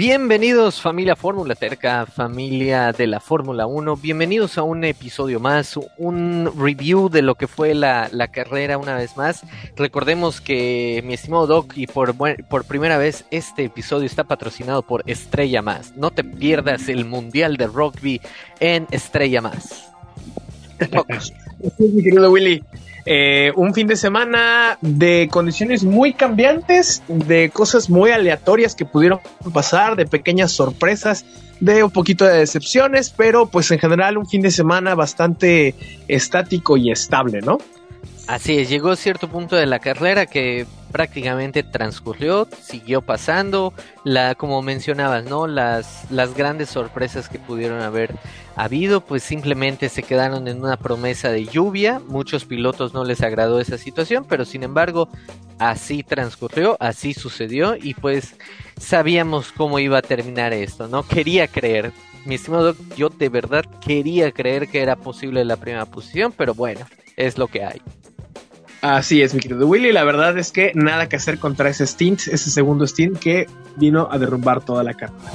Bienvenidos familia Fórmula Terca, familia de la Fórmula 1, bienvenidos a un episodio más, un review de lo que fue la, carrera una vez más. Recordemos que mi estimado Doc y por, por primera vez este episodio está patrocinado por Estrella Más. No te pierdas el Mundial de Rugby en Estrella Más. mi querido Willy. Eh, un fin de semana de condiciones muy cambiantes, de cosas muy aleatorias que pudieron pasar, de pequeñas sorpresas, de un poquito de decepciones, pero pues en general un fin de semana bastante estático y estable, ¿no? Así es, llegó cierto punto de la carrera que prácticamente transcurrió, siguió pasando, la, como mencionabas, ¿no? Las, las grandes sorpresas que pudieron haber habido, pues simplemente se quedaron en una promesa de lluvia, muchos pilotos no les agradó esa situación, pero sin embargo, así transcurrió, así sucedió y pues sabíamos cómo iba a terminar esto, ¿no? Quería creer, mi estimado yo de verdad quería creer que era posible la primera posición, pero bueno, es lo que hay. Así es, mi querido Willy. La verdad es que nada que hacer contra ese stint, ese segundo stint que vino a derrumbar toda la carta.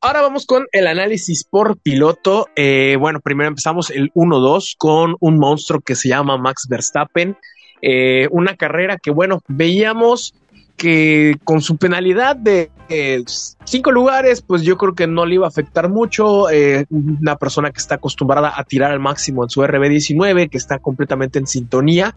Ahora vamos con el análisis por piloto. Eh, bueno, primero empezamos el 1-2 con un monstruo que se llama Max Verstappen. Eh, una carrera que, bueno, veíamos que con su penalidad de eh, cinco lugares, pues yo creo que no le iba a afectar mucho. Eh, una persona que está acostumbrada a tirar al máximo en su RB19, que está completamente en sintonía.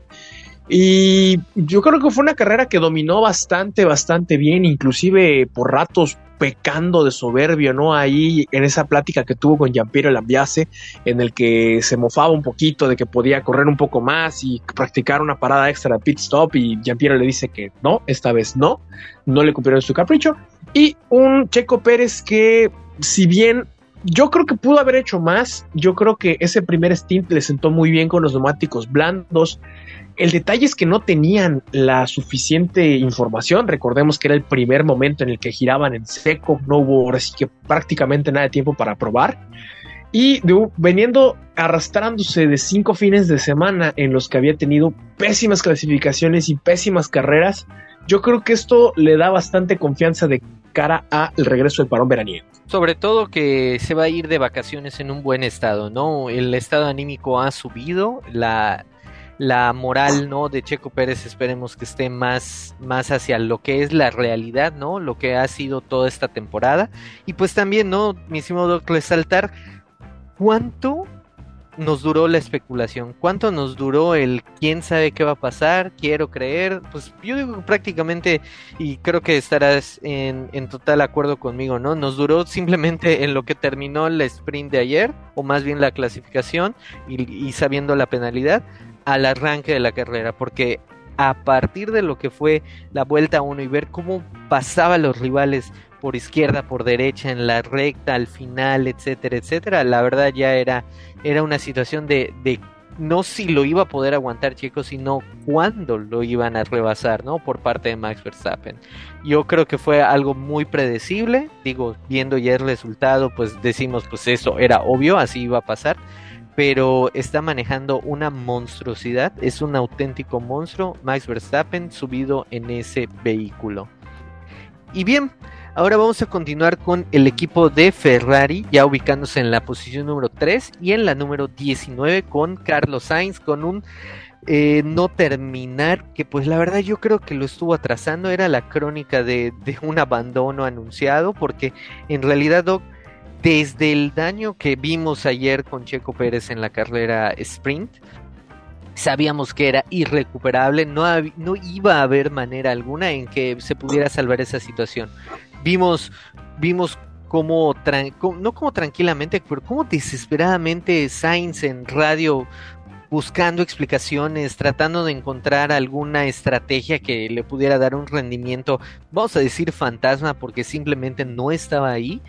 Y yo creo que fue una carrera que dominó bastante, bastante bien, inclusive por ratos pecando de soberbio, ¿no? Ahí en esa plática que tuvo con Giampiero Lambiase, en el que se mofaba un poquito de que podía correr un poco más y practicar una parada extra de pit stop y Giampiero le dice que no, esta vez no, no le cumplieron su capricho. Y un Checo Pérez que, si bien yo creo que pudo haber hecho más. Yo creo que ese primer stint le sentó muy bien con los neumáticos blandos. El detalle es que no tenían la suficiente información. Recordemos que era el primer momento en el que giraban en seco. No hubo ahora que prácticamente nada de tiempo para probar. Y veniendo arrastrándose de cinco fines de semana en los que había tenido pésimas clasificaciones y pésimas carreras, yo creo que esto le da bastante confianza de cara al regreso del parón veraniego. Sobre todo que se va a ir de vacaciones en un buen estado, ¿no? El estado anímico ha subido, la, la moral, ¿no? De Checo Pérez esperemos que esté más, más hacia lo que es la realidad, ¿no? Lo que ha sido toda esta temporada. Y pues también, ¿no? Mismo Doc, resaltar cuánto nos duró la especulación? ¿Cuánto nos duró el quién sabe qué va a pasar? Quiero creer. Pues yo digo prácticamente, y creo que estarás en, total acuerdo conmigo, ¿no? Nos duró simplemente en lo que terminó el sprint de ayer, o más bien la clasificación, y, sabiendo la penalidad, al arranque de la carrera, porque a partir de lo que fue la vuelta 1 y ver cómo pasaban los rivales por izquierda, por derecha, en la recta, al final, etcétera, etcétera, la verdad ya era, era una situación de, de no si lo iba a poder aguantar Checo, sino cuándo lo iban a rebasar, ¿no? Por parte de Max Verstappen. Yo creo que fue algo muy predecible, digo, viendo ya el resultado, pues decimos, pues eso era obvio, así iba a pasar, pero está manejando una monstruosidad, es un auténtico monstruo, Max Verstappen subido en ese vehículo. Y bien, Ahora vamos a continuar con el equipo de Ferrari, ya ubicándose en la posición número 3 y en la número 19 con Carlos Sainz, con un eh, no terminar, que pues la verdad yo creo que lo estuvo atrasando, era la crónica de, de un abandono anunciado, porque en realidad desde el daño que vimos ayer con Checo Pérez en la carrera sprint, sabíamos que era irrecuperable, no, no iba a haber manera alguna en que se pudiera salvar esa situación vimos, vimos cómo, no como tranquilamente, pero como desesperadamente Sainz en radio buscando explicaciones, tratando de encontrar alguna estrategia que le pudiera dar un rendimiento, vamos a decir fantasma, porque simplemente no estaba ahí.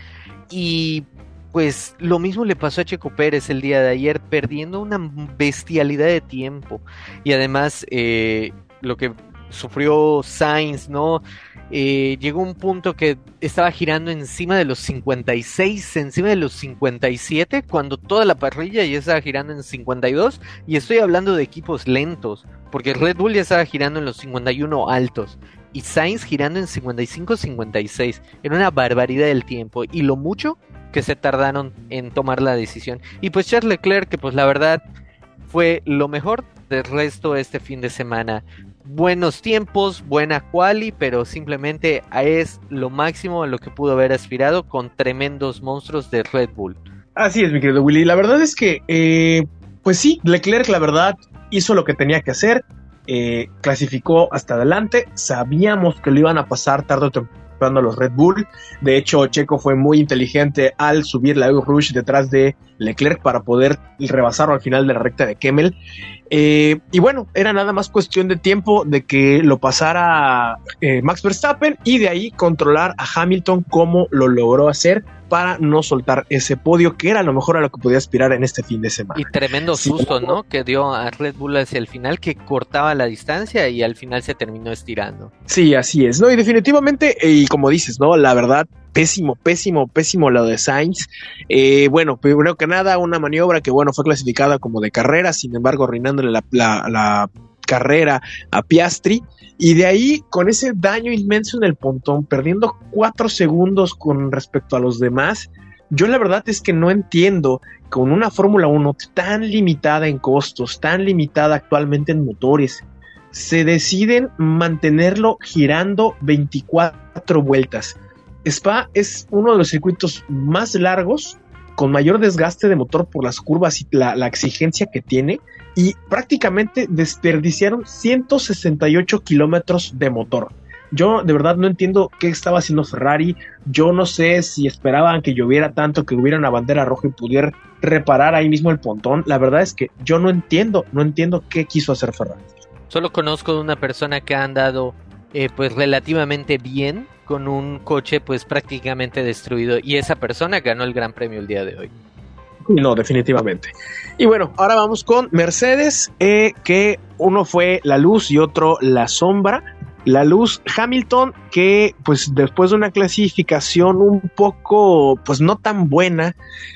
Y pues lo mismo le pasó a Checo Pérez el día de ayer, perdiendo una bestialidad de tiempo. Y además, eh, lo que sufrió Sainz, ¿no? Eh, llegó un punto que estaba girando encima de los 56, encima de los 57, cuando toda la parrilla ya estaba girando en 52, y estoy hablando de equipos lentos, porque Red Bull ya estaba girando en los 51 altos, y Sainz girando en 55-56, era una barbaridad del tiempo, y lo mucho que se tardaron en tomar la decisión. Y pues Charles Leclerc, que pues la verdad fue lo mejor del resto este fin de semana buenos tiempos, buena quali, pero simplemente es lo máximo a lo que pudo haber aspirado con tremendos monstruos de Red Bull. Así es, mi querido Willy. La verdad es que, eh, pues sí, Leclerc, la verdad, hizo lo que tenía que hacer. Eh, clasificó hasta adelante. Sabíamos que lo iban a pasar tarde o temprano a los Red Bull. De hecho, Checo fue muy inteligente al subir la Rush detrás de Leclerc para poder rebasarlo al final de la recta de Kemmel. Eh, y bueno, era nada más cuestión de tiempo de que lo pasara eh, Max Verstappen y de ahí controlar a Hamilton como lo logró hacer para no soltar ese podio que era a lo mejor a lo que podía aspirar en este fin de semana. Y tremendo susto, ¿no? Que dio a Red Bull hacia el final, que cortaba la distancia y al final se terminó estirando. Sí, así es, ¿no? Y definitivamente, y como dices, ¿no? La verdad, pésimo, pésimo, pésimo lo de Sainz. Eh, bueno, primero que nada, una maniobra que, bueno, fue clasificada como de carrera, sin embargo, arruinándole la, la, carrera a Piastri. Y de ahí, con ese daño inmenso en el pontón, perdiendo cuatro segundos con respecto a los demás, yo la verdad es que no entiendo con una Fórmula 1 tan limitada en costos, tan limitada actualmente en motores, se deciden mantenerlo girando 24 vueltas. Spa es uno de los circuitos más largos, con mayor desgaste de motor por las curvas y la, exigencia que tiene, y prácticamente desperdiciaron 168 kilómetros de motor. Yo de verdad no entiendo qué estaba haciendo Ferrari. Yo no sé si esperaban que lloviera tanto, que hubiera una bandera roja y pudiera reparar ahí mismo el pontón. La verdad es que yo no entiendo, no entiendo qué quiso hacer Ferrari. Solo conozco de una persona que ha andado eh, pues relativamente bien con un coche pues prácticamente destruido y esa persona ganó el Gran Premio el día de hoy. No, definitivamente. Y bueno, ahora vamos con Mercedes, eh, que uno fue la luz y otro la sombra la luz Hamilton que pues después de una clasificación un poco pues no tan buena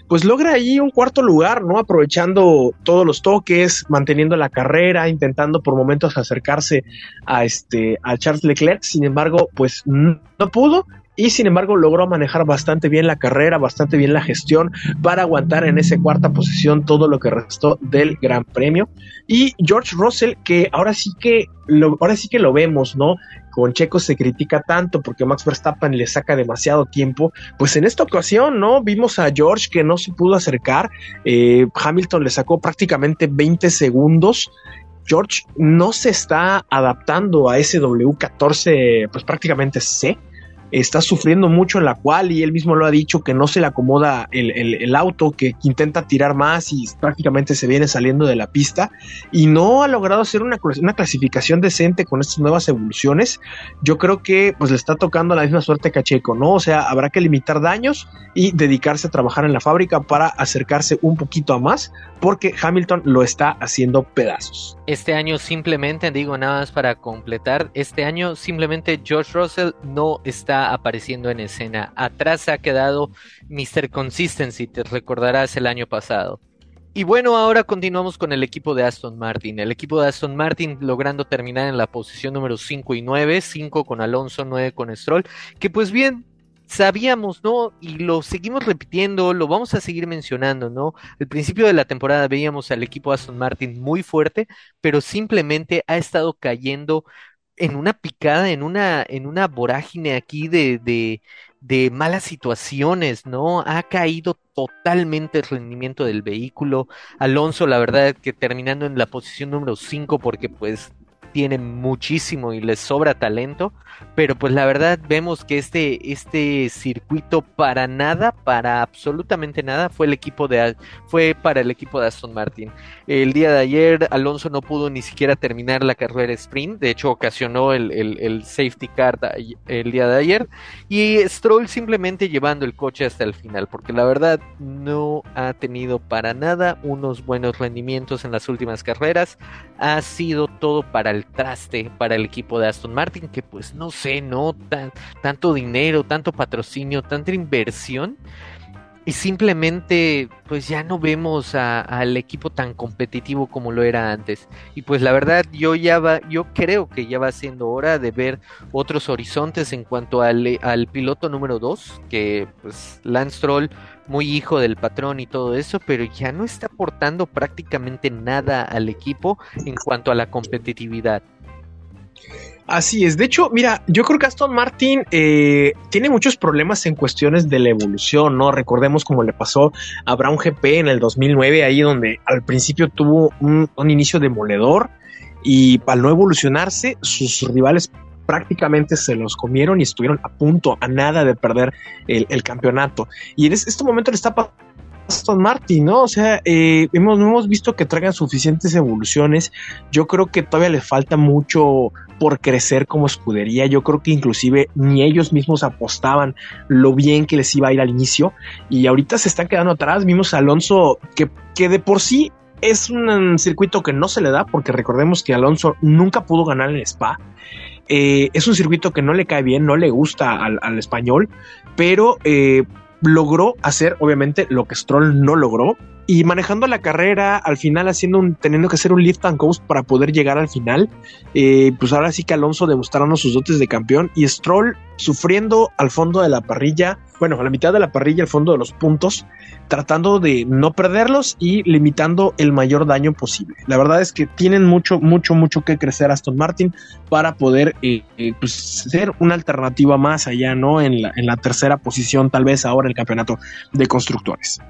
pues logra allí un cuarto lugar no aprovechando todos los toques manteniendo la carrera intentando por momentos acercarse a este a Charles Leclerc. Sin embargo pues no pudo y sin embargo logró manejar bastante bien la carrera, bastante bien la gestión para aguantar en esa cuarta posición todo lo que restó del Gran Premio. Y George Russell, que ahora sí que lo, ahora sí que lo vemos, ¿no? Con Checo se critica tanto porque Max Verstappen le saca demasiado tiempo. Pues en esta ocasión, ¿no? Vimos a George que no se pudo acercar. Eh, Hamilton le sacó prácticamente 20 segundos. George no se está adaptando a ese W14, pues prácticamente C está sufriendo mucho en la cual y él mismo lo ha dicho que no se le acomoda el, auto, que intenta tirar más y prácticamente se viene saliendo de la pista y no ha logrado hacer una, una clasificación decente con estas nuevas evoluciones. Yo creo que pues le está tocando la misma suerte que a Checo, ¿no? O sea, habrá que limitar daños y dedicarse a trabajar en la fábrica para acercarse un poquito a más porque Hamilton lo está haciendo pedazos. Este año simplemente, digo nada más para completar, este año simplemente George Russell no está apareciendo en escena. Atrás ha quedado Mr. Consistency, te recordarás el año pasado. Y bueno, ahora continuamos con el equipo de Aston Martin. El equipo de Aston Martin logrando terminar en la posición número 5 y 9, 5 con Alonso, 9 con Stroll, que pues bien, sabíamos, ¿no? Y lo seguimos repitiendo, lo vamos a seguir mencionando, ¿no? Al principio de la temporada veíamos al equipo Aston Martin muy fuerte, pero simplemente ha estado cayendo en una picada, en una, en una vorágine aquí de, de, de malas situaciones, ¿no? Ha caído totalmente el rendimiento del vehículo. Alonso, la verdad, que terminando en la posición número 5 porque pues tiene muchísimo y le sobra talento, pero pues la verdad vemos que este, este circuito para nada, para absolutamente nada, fue el equipo de fue para el equipo de Aston Martin. El día de ayer Alonso no pudo ni siquiera terminar la carrera sprint, de hecho ocasionó el, el safety car el día de ayer, y Stroll simplemente llevando el coche hasta el final, porque la verdad no ha tenido para nada unos buenos rendimientos en las últimas carreras, ha sido todo para el traste para el equipo de Aston Martin, que pues no sé, no tanto dinero, tanto patrocinio, tanta inversión y simplemente pues ya no vemos al equipo tan competitivo como lo era antes. Y pues la verdad yo ya va yo creo que ya va siendo hora de ver otros horizontes en cuanto al, al piloto número 2 que pues Lance Troll muy hijo del patrón y todo eso pero ya no está aportando prácticamente nada al equipo en cuanto a la competitividad Así es. De hecho, mira, yo creo que Aston Martin eh, tiene muchos problemas en cuestiones de la evolución, ¿no? Recordemos cómo le pasó a Brown GP en el 2009, ahí donde al principio tuvo un, inicio demoledor y al no evolucionarse, sus rivales prácticamente se los comieron y estuvieron a punto, a nada de perder el, campeonato. Y en este momento le está pasando Aston Martin, ¿no? O sea, eh, hemos, hemos visto que traigan suficientes evoluciones. Yo creo que todavía le falta mucho por crecer como escudería. Yo creo que inclusive ni ellos mismos apostaban lo bien que les iba a ir al inicio. Y ahorita se están quedando atrás. Vimos a Alonso que, que de por sí es un circuito que no se le da, porque recordemos que Alonso nunca pudo ganar en Spa. Eh, es un circuito que no le cae bien, no le gusta al, al español, pero eh, logró hacer, obviamente, lo que Stroll no logró. Y manejando la carrera, al final haciendo un, teniendo que hacer un lift and coast para poder llegar al final, eh, pues ahora sí que Alonso demostraron sus dotes de campeón y Stroll sufriendo al fondo de la parrilla, bueno, a la mitad de la parrilla, al fondo de los puntos, tratando de no perderlos y limitando el mayor daño posible. La verdad es que tienen mucho, mucho, mucho que crecer Aston Martin para poder eh, eh, pues, ser una alternativa más allá, ¿no? En la, en la tercera posición, tal vez ahora en el campeonato de constructores.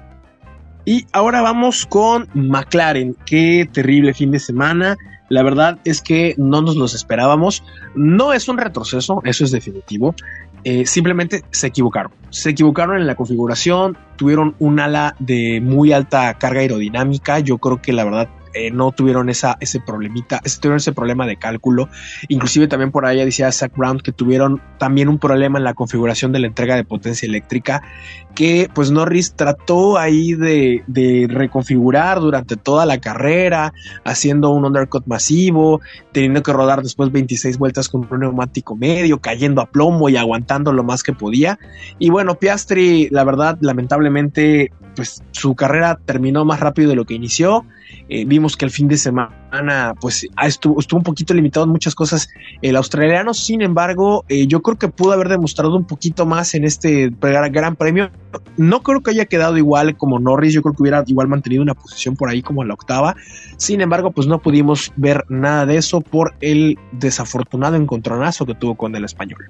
Y ahora vamos con McLaren. Qué terrible fin de semana. La verdad es que no nos los esperábamos. No es un retroceso, eso es definitivo. Eh, simplemente se equivocaron. Se equivocaron en la configuración, tuvieron un ala de muy alta carga aerodinámica. Yo creo que la verdad eh, no tuvieron esa, ese problemita, tuvieron ese problema de cálculo. Inclusive también por ahí decía Zach Brown que tuvieron también un problema en la configuración de la entrega de potencia eléctrica que pues Norris trató ahí de, de reconfigurar durante toda la carrera, haciendo un undercut masivo, teniendo que rodar después 26 vueltas con un neumático medio, cayendo a plomo y aguantando lo más que podía. Y bueno, Piastri, la verdad, lamentablemente, pues su carrera terminó más rápido de lo que inició. Eh, vimos que el fin de semana pues ah, estuvo, estuvo un poquito limitado en muchas cosas el australiano, sin embargo eh, yo creo que pudo haber demostrado un poquito más en este gran premio. No creo que haya quedado igual como Norris, yo creo que hubiera igual mantenido una posición por ahí como en la octava, sin embargo pues no pudimos ver nada de eso por el desafortunado encontronazo que tuvo con el español.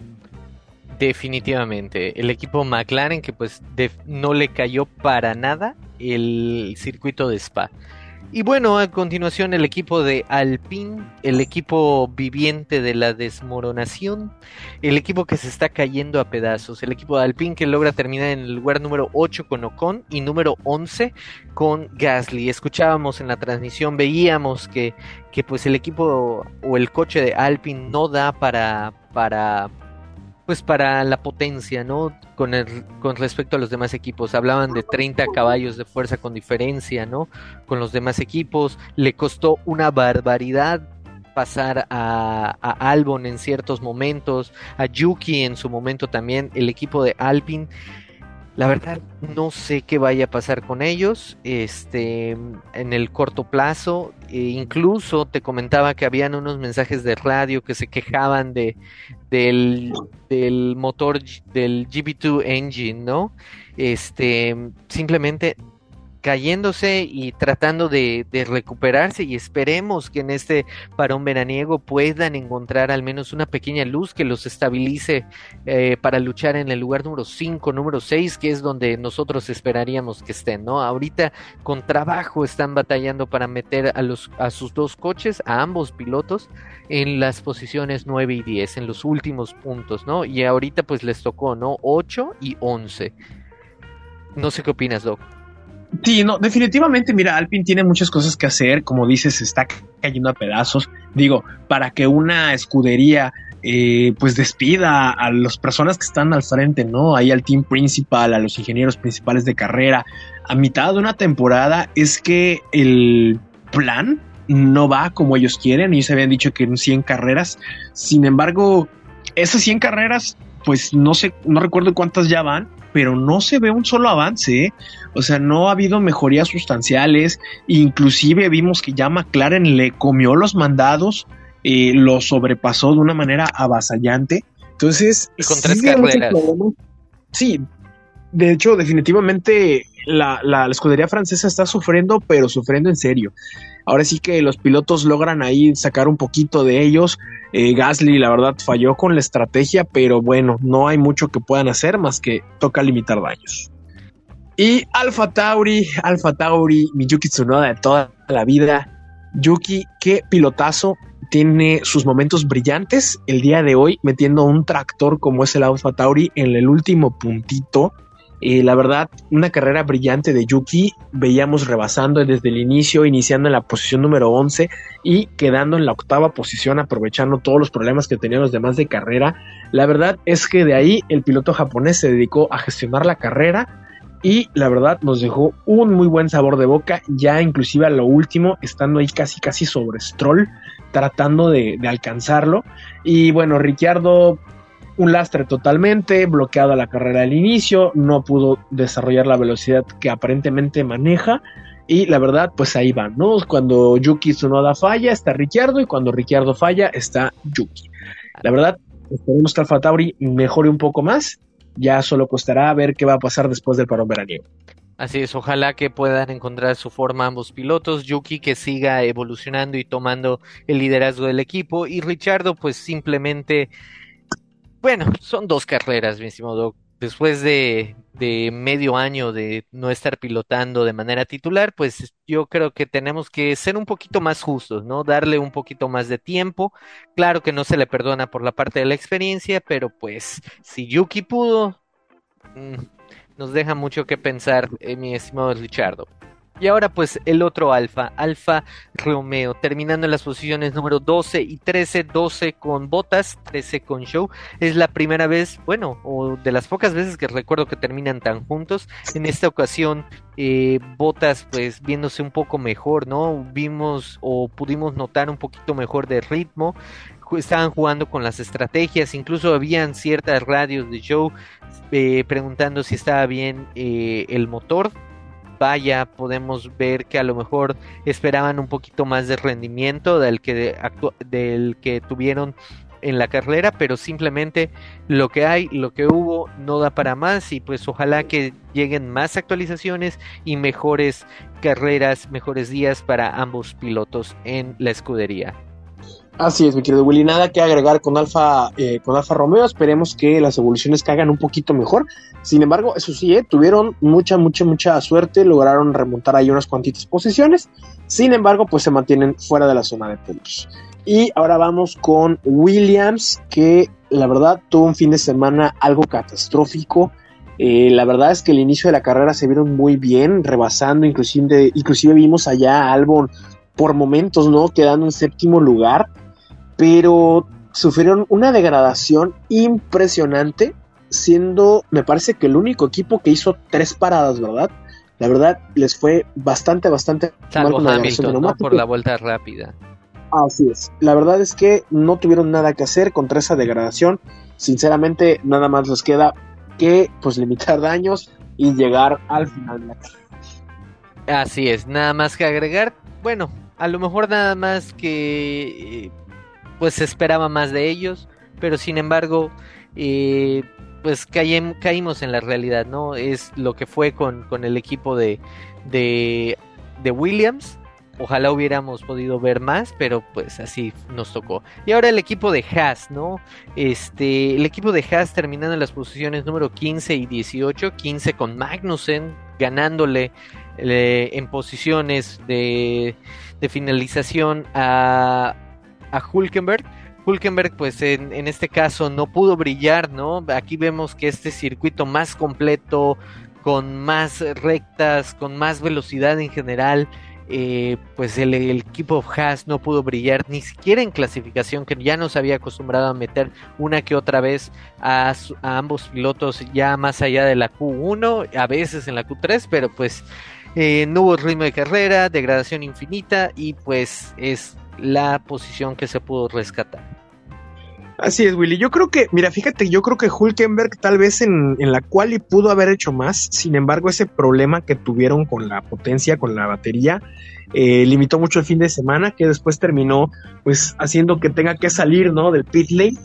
Definitivamente, el equipo McLaren que pues no le cayó para nada el circuito de Spa. Y bueno, a continuación el equipo de Alpine, el equipo viviente de la desmoronación, el equipo que se está cayendo a pedazos, el equipo de Alpine que logra terminar en el lugar número 8 con Ocon y número 11 con Gasly. Escuchábamos en la transmisión, veíamos que, que pues el equipo o el coche de Alpine no da para, para pues para la potencia, ¿no? Con, el, con respecto a los demás equipos. Hablaban de 30 caballos de fuerza con diferencia, ¿no? Con los demás equipos. Le costó una barbaridad pasar a, a Albon en ciertos momentos, a Yuki en su momento también, el equipo de Alpine la verdad, no sé qué vaya a pasar con ellos este, en el corto plazo. E incluso te comentaba que habían unos mensajes de radio que se quejaban de, del, del motor del GB2 engine, ¿no? Este, simplemente cayéndose y tratando de, recuperarse y esperemos que en este parón veraniego puedan encontrar al menos una pequeña luz que los estabilice eh, para luchar en el lugar número 5, número 6, que es donde nosotros esperaríamos que estén, ¿no? Ahorita con trabajo están batallando para meter a, los, a sus dos coches, a ambos pilotos, en las posiciones 9 y 10, en los últimos puntos, ¿no? Y ahorita pues les tocó, ¿no? 8 y 11. No sé qué opinas, Doc. Sí, no, definitivamente, mira, Alpine tiene muchas cosas que hacer, como dices, está cayendo a pedazos. Digo, para que una escudería eh, pues despida a las personas que están al frente, ¿no? Ahí al team principal, a los ingenieros principales de carrera, a mitad de una temporada, es que el plan no va como ellos quieren. se habían dicho que en 100 carreras. Sin embargo, esas 100 carreras, pues no sé, no recuerdo cuántas ya van, pero no se ve un solo avance. ¿eh? O sea, no ha habido mejorías sustanciales. Inclusive vimos que ya McLaren le comió los mandados, eh, lo sobrepasó de una manera avasallante. Entonces, con tres carreras. Sí, de hecho, definitivamente la, escudería francesa está sufriendo, pero sufriendo en serio. Ahora sí que los pilotos logran ahí sacar un poquito de ellos. Eh, Gasly, la verdad, falló con la estrategia, pero bueno, no hay mucho que puedan hacer más que toca limitar daños. Y Alfa Tauri, Alfa Tauri, Miyuki Tsunoda de toda la vida. Yuki, qué pilotazo, tiene sus momentos brillantes el día de hoy, metiendo un tractor como es el Alfa Tauri en el último puntito y la verdad, una carrera brillante de Yuki. Veíamos rebasando desde el inicio, iniciando en la posición número 11 y quedando en la octava posición, aprovechando todos los problemas que tenían los demás de carrera. La verdad es que de ahí el piloto japonés se dedicó a gestionar la carrera y la verdad nos dejó un muy buen sabor de boca, ya inclusive a lo último, estando ahí casi casi sobre Stroll, tratando de, alcanzarlo. Y bueno, Ricciardo un lastre totalmente, bloqueado a la carrera al inicio, no pudo desarrollar la velocidad que aparentemente maneja. Y la verdad, pues ahí van, ¿no? Cuando Yuki Tsunoda falla, está Ricciardo, y cuando Ricciardo falla, está Yuki. La verdad, esperemos que Alfa Tauri mejore un poco más. Ya solo costará ver qué va a pasar después del parón veraniego. Así es, ojalá que puedan encontrar su forma ambos pilotos, Yuki que siga evolucionando y tomando el liderazgo del equipo y Richardo pues simplemente bueno, son dos carreras, mi estimado Después de, de, medio año de no estar pilotando de manera titular, pues yo creo que tenemos que ser un poquito más justos, ¿no? Darle un poquito más de tiempo. Claro que no se le perdona por la parte de la experiencia, pero pues si Yuki pudo, mm, nos deja mucho que pensar, eh, mi estimado Richardo. Y ahora pues el otro Alfa, Alfa Romeo, terminando en las posiciones número 12 y 13, 12 con Botas, 13 con Show. Es la primera vez, bueno, o de las pocas veces que recuerdo que terminan tan juntos. En esta ocasión, eh, Botas pues viéndose un poco mejor, ¿no? Vimos o pudimos notar un poquito mejor de ritmo estaban jugando con las estrategias, incluso habían ciertas radios de show eh, preguntando si estaba bien eh, el motor vaya, podemos ver que a lo mejor esperaban un poquito más de rendimiento del que, del que tuvieron en la carrera, pero simplemente lo que hay, lo que hubo, no da para más y pues ojalá que lleguen más actualizaciones y mejores carreras, mejores días para ambos pilotos en la escudería. Así es, mi querido Willy. Nada que agregar con Alfa, eh, con Alfa Romeo. Esperemos que las evoluciones caigan un poquito mejor. Sin embargo, eso sí, eh, tuvieron mucha, mucha, mucha suerte. Lograron remontar ahí unas cuantitas posiciones. Sin embargo, pues se mantienen fuera de la zona de puntos. Y ahora vamos con Williams, que la verdad tuvo un fin de semana algo catastrófico. Eh, la verdad es que el inicio de la carrera se vieron muy bien, rebasando, inclusive, inclusive vimos allá a Albon por momentos, ¿no? Quedando en séptimo lugar pero sufrieron una degradación impresionante, siendo, me parece que el único equipo que hizo tres paradas, ¿verdad? La verdad, les fue bastante, bastante Salvo mal con por la vuelta rápida. Así es. La verdad es que no tuvieron nada que hacer contra esa degradación. Sinceramente, nada más les queda que pues limitar daños y llegar al final. Así es, nada más que agregar. Bueno, a lo mejor nada más que eh, pues se esperaba más de ellos, pero sin embargo, eh, pues caímos en la realidad, ¿no? Es lo que fue con, con el equipo de, de, de, Williams. Ojalá hubiéramos podido ver más, pero pues así nos tocó. Y ahora el equipo de Haas, ¿no? Este, el equipo de Haas terminando en las posiciones número 15 y 18, 15 con Magnussen ganándole eh, en posiciones de, de finalización a, a Hulkenberg. Hulkenberg, pues en, en, este caso no pudo brillar, ¿no? Aquí vemos que este circuito más completo, con más rectas, con más velocidad en general, eh, pues el, equipo Haas no pudo brillar ni siquiera en clasificación, que ya nos había acostumbrado a meter una que otra vez a, a ambos pilotos ya más allá de la Q1, a veces en la Q3, pero pues eh, no hubo ritmo de carrera, degradación infinita y pues es la posición que se pudo rescatar. Así es, Willy. Yo creo que, mira, fíjate, yo creo que Hulkenberg tal vez en, en la cual y pudo haber hecho más. Sin embargo, ese problema que tuvieron con la potencia, con la batería, eh, limitó mucho el fin de semana, que después terminó, pues, haciendo que tenga que salir, ¿no? Del pit lane.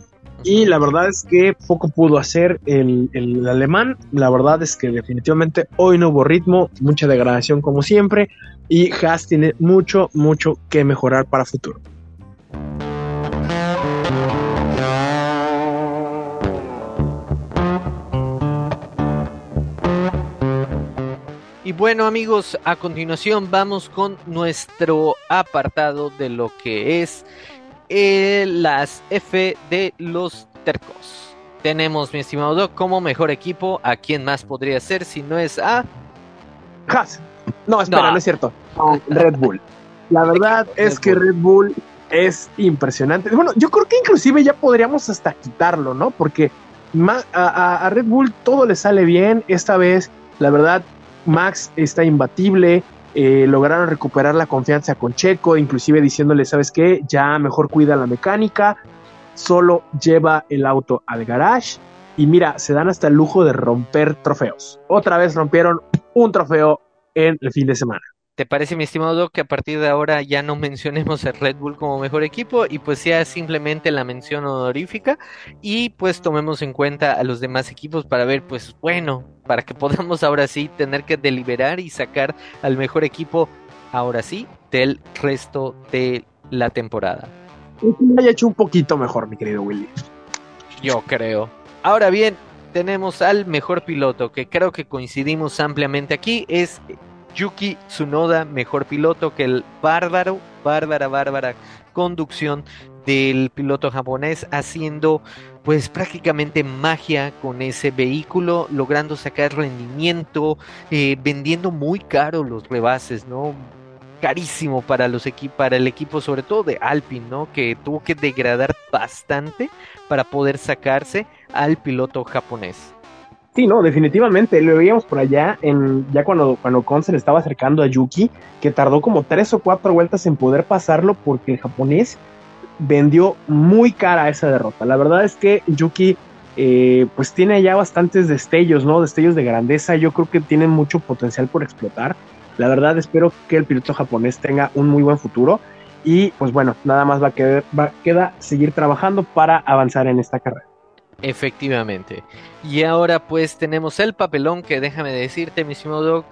Y la verdad es que poco pudo hacer el, el alemán. La verdad es que definitivamente hoy no hubo ritmo, mucha degradación como siempre. Y Haas tiene mucho, mucho que mejorar para futuro. Y bueno amigos, a continuación vamos con nuestro apartado de lo que es eh, las F de los tercos. Tenemos, mi estimado Doc, como mejor equipo, ¿a quién más podría ser si no es a... Haas. No, espera, no, es cierto. Red Bull. La verdad es que Red Bull es impresionante. Bueno, yo creo que inclusive ya podríamos hasta quitarlo, ¿no? Porque a, a Red Bull todo le sale bien. Esta vez, la verdad, Max está imbatible, eh, lograron recuperar la confianza con Checo, inclusive diciéndole, ¿sabes qué? Ya mejor cuida la mecánica, solo lleva el auto al garage y mira, se dan hasta el lujo de romper trofeos. Otra vez rompieron un trofeo en el fin de semana. ¿Te parece, mi estimado Doc, que a partir de ahora ya no mencionemos a Red Bull como mejor equipo y pues sea simplemente la mención honorífica y pues tomemos en cuenta a los demás equipos para ver, pues bueno, para que podamos ahora sí tener que deliberar y sacar al mejor equipo, ahora sí, del resto de la temporada? Y haya hecho un poquito mejor, mi querido Willy. Yo creo. Ahora bien, tenemos al mejor piloto, que creo que coincidimos ampliamente aquí, es Yuki Tsunoda, mejor piloto que el bárbaro, bárbara, bárbara conducción del piloto japonés, haciendo pues prácticamente magia con ese vehículo, logrando sacar rendimiento, eh, vendiendo muy caro los rebases, ¿no? Carísimo para los para el equipo, sobre todo de Alpine, ¿no? Que tuvo que degradar bastante para poder sacarse al piloto japonés. Sí, no, definitivamente. Lo veíamos por allá, en, ya cuando, cuando se estaba acercando a Yuki, que tardó como tres o cuatro vueltas en poder pasarlo porque el japonés vendió muy cara esa derrota. La verdad es que Yuki eh, pues tiene ya bastantes destellos, ¿no? Destellos de grandeza. Yo creo que tiene mucho potencial por explotar. La verdad espero que el piloto japonés tenga un muy buen futuro. Y pues bueno, nada más va a, quedar, va, queda seguir trabajando para avanzar en esta carrera. Efectivamente. Y ahora pues tenemos el papelón que déjame decirte, mi Doc,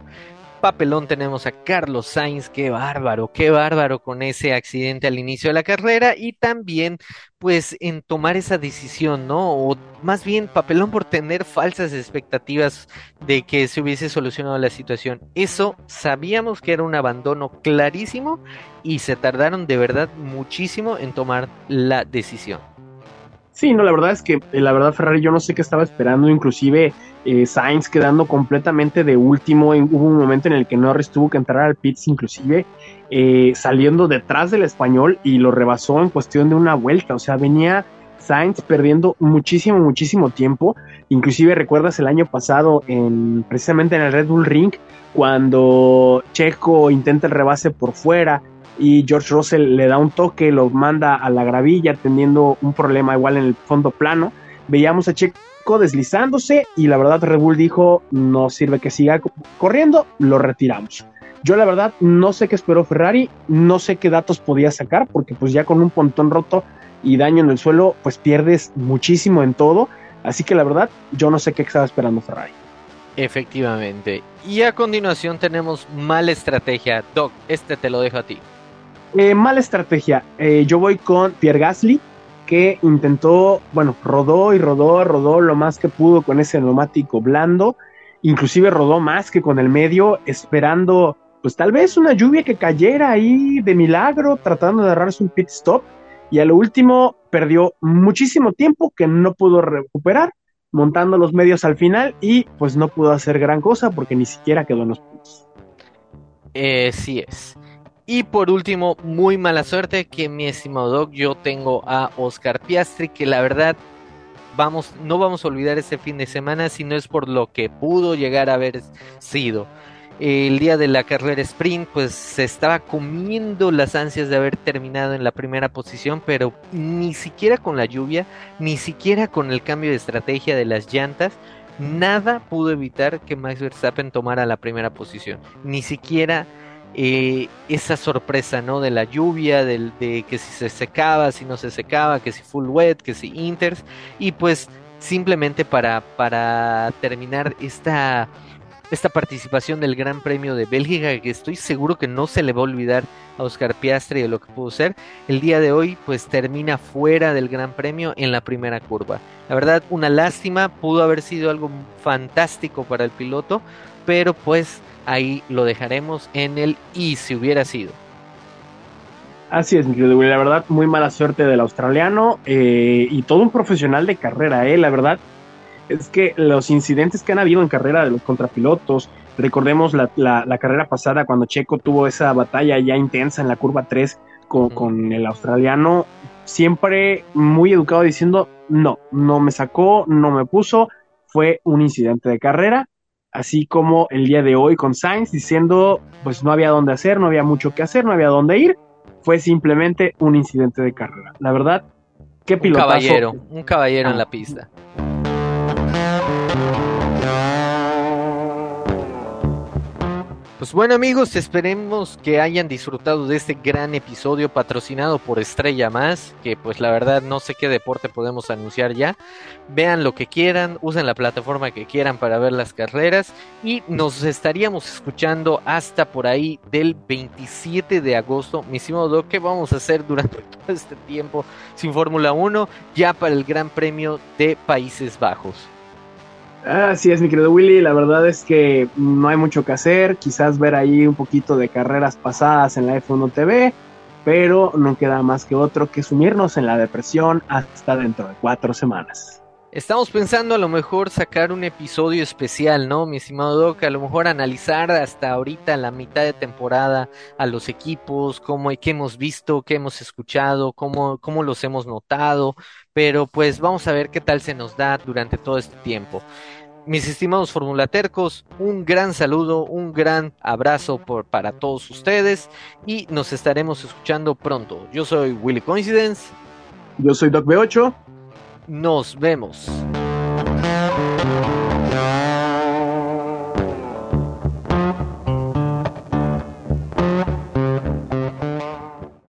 papelón tenemos a Carlos Sainz, qué bárbaro, qué bárbaro con ese accidente al inicio de la carrera y también pues en tomar esa decisión, ¿no? O más bien papelón por tener falsas expectativas de que se hubiese solucionado la situación. Eso sabíamos que era un abandono clarísimo y se tardaron de verdad muchísimo en tomar la decisión. Sí, no, la verdad es que eh, la verdad Ferrari yo no sé qué estaba esperando, inclusive eh, Sainz quedando completamente de último, hubo un momento en el que Norris tuvo que entrar al pits inclusive eh, saliendo detrás del español y lo rebasó en cuestión de una vuelta, o sea, venía Sainz perdiendo muchísimo, muchísimo tiempo, inclusive recuerdas el año pasado en precisamente en el Red Bull Ring cuando Checo intenta el rebase por fuera y George Russell le da un toque, lo manda a la gravilla teniendo un problema igual en el fondo plano. Veíamos a Checo deslizándose y la verdad Red Bull dijo no sirve que siga corriendo, lo retiramos. Yo la verdad no sé qué esperó Ferrari, no sé qué datos podía sacar porque pues ya con un pontón roto y daño en el suelo pues pierdes muchísimo en todo. Así que la verdad yo no sé qué estaba esperando Ferrari. Efectivamente. Y a continuación tenemos mala estrategia. Doc, este te lo dejo a ti. Eh, mala estrategia. Eh, yo voy con Pierre Gasly, que intentó, bueno, rodó y rodó, rodó lo más que pudo con ese neumático blando. Inclusive rodó más que con el medio, esperando, pues tal vez una lluvia que cayera ahí de milagro, tratando de agarrarse un pit stop. Y a lo último perdió muchísimo tiempo que no pudo recuperar, montando los medios al final y pues no pudo hacer gran cosa porque ni siquiera quedó en los puntos. Eh, sí es. Y por último, muy mala suerte que mi estimado Doc, yo tengo a Oscar Piastri, que la verdad vamos, no vamos a olvidar ese fin de semana si no es por lo que pudo llegar a haber sido. el día de la carrera sprint, pues se estaba comiendo las ansias de haber terminado en la primera posición, pero ni siquiera con la lluvia, ni siquiera con el cambio de estrategia de las llantas, nada pudo evitar que Max Verstappen tomara la primera posición. Ni siquiera eh, esa sorpresa, ¿no? De la lluvia, de, que si se secaba, si no se secaba, que si full wet, que si inters, y pues simplemente para, para terminar esta esta participación del Gran Premio de Bélgica, que estoy seguro que no se le va a olvidar a Oscar Piastri de lo que pudo ser. El día de hoy, pues termina fuera del Gran Premio en la primera curva. La verdad, una lástima, pudo haber sido algo fantástico para el piloto, pero pues ahí lo dejaremos en el y si hubiera sido. Así es, mi querido La verdad, muy mala suerte del australiano eh, y todo un profesional de carrera, ¿eh? La verdad, es que los incidentes que han habido en carrera de los contrapilotos, recordemos la, carrera pasada cuando Checo tuvo esa batalla ya intensa en la curva 3 con, el australiano, siempre muy educado diciendo, no, no me sacó, no me puso, fue un incidente de carrera, así como el día de hoy con Sainz diciendo, pues no había dónde hacer, no había mucho que hacer, no había dónde ir, fue simplemente un incidente de carrera. La verdad, qué pilotazo. Un caballero, un caballero en ah. la pista. Pues bueno amigos, esperemos que hayan disfrutado de este gran episodio patrocinado por Estrella Más, que pues la verdad no sé qué deporte podemos anunciar ya. Vean lo que quieran, usen la plataforma que quieran para ver las carreras y nos estaríamos escuchando hasta por ahí del 27 de agosto. Mi estimado ¿qué vamos a hacer durante todo este tiempo sin Fórmula 1 ya para el Gran Premio de Países Bajos? Así es, mi querido Willy. La verdad es que no hay mucho que hacer. Quizás ver ahí un poquito de carreras pasadas en la F1 TV, pero no queda más que otro que sumirnos en la depresión hasta dentro de cuatro semanas. Estamos pensando a lo mejor sacar un episodio especial, ¿no, mi estimado Doc? A lo mejor analizar hasta ahorita la mitad de temporada a los equipos, cómo, qué hemos visto, qué hemos escuchado, cómo, cómo los hemos notado, pero pues vamos a ver qué tal se nos da durante todo este tiempo. Mis estimados formulatercos, un gran saludo, un gran abrazo por, para todos ustedes y nos estaremos escuchando pronto. Yo soy Willy Coincidence. Yo soy Doc B8 nos vemos.